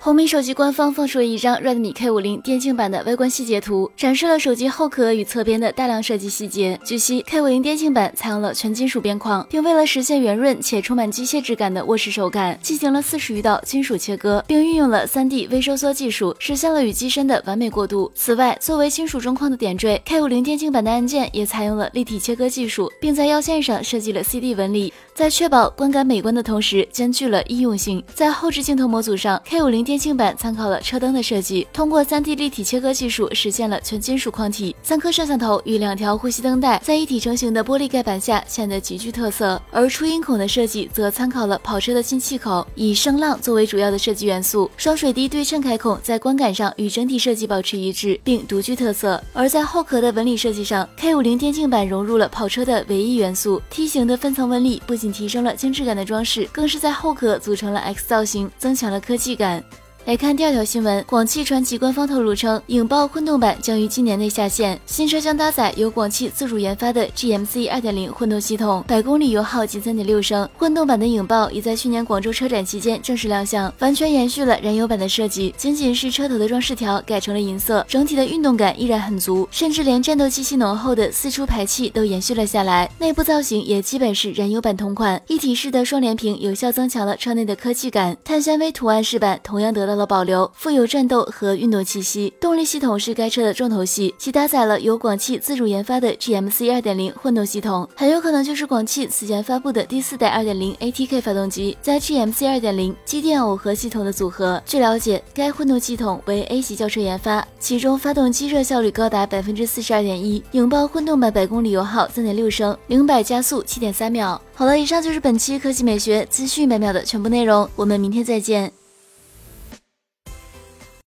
红米手机官方放出了一张 Redmi K50 电竞版的外观细节图，展示了手机后壳与侧边的大量设计细节。据悉，K50 电竞版采用了全金属边框，并为了实现圆润且充满机械质感的握持手感，进行了四十余道金属切割，并运用了 3D 微收缩技术，实现了与机身的完美过渡。此外，作为金属中框的点缀，K50 电竞版的按键也采用了立体切割技术，并在腰线上设计了 CD 纹理，在确保观感美观的同时，兼具了易用性。在后置镜头模组上，K50 电竞版参考了车灯的设计，通过 3D 立体切割技术实现了全金属框体。三颗摄像头与两条呼吸灯带在一体成型的玻璃盖板下显得极具特色。而出音孔的设计则参考了跑车的进气口，以声浪作为主要的设计元素。双水滴对称开孔在观感上与整体设计保持一致，并独具特色。而在后壳的纹理设计上，K50 电竞版融入了跑车的唯一元素梯形的分层纹理，不仅提升了精致感的装饰，更是在后壳组成了 X 造型，增强了科技感。来看第二条新闻，广汽传祺官方透露称，影豹混动版将于今年内下线。新车将搭载由广汽自主研发的 GMC 2.0混动系统，百公里油耗仅3.6升。混动版的影豹已在去年广州车展期间正式亮相，完全延续了燃油版的设计，仅仅是车头的装饰条改成了银色，整体的运动感依然很足，甚至连战斗气息浓厚的四出排气都延续了下来。内部造型也基本是燃油版同款，一体式的双联屏有效增强了车内的科技感。碳纤维图案饰板同样得到了保留，富有战斗和运动气息。动力系统是该车的重头戏，其搭载了由广汽自主研发的 GMC 2.0混动系统，很有可能就是广汽此前发布的第四代2.0 ATK 发动机加 GMC 2.0机电耦合系统的组合。据了解，该混动系统为 A 级轿车研发，其中发动机热效率高达百分之四十二点一，影豹混动版百公里油耗三点六升，零百加速七点三秒。好了，以上就是本期科技美学资讯每秒的全部内容，我们明天再见。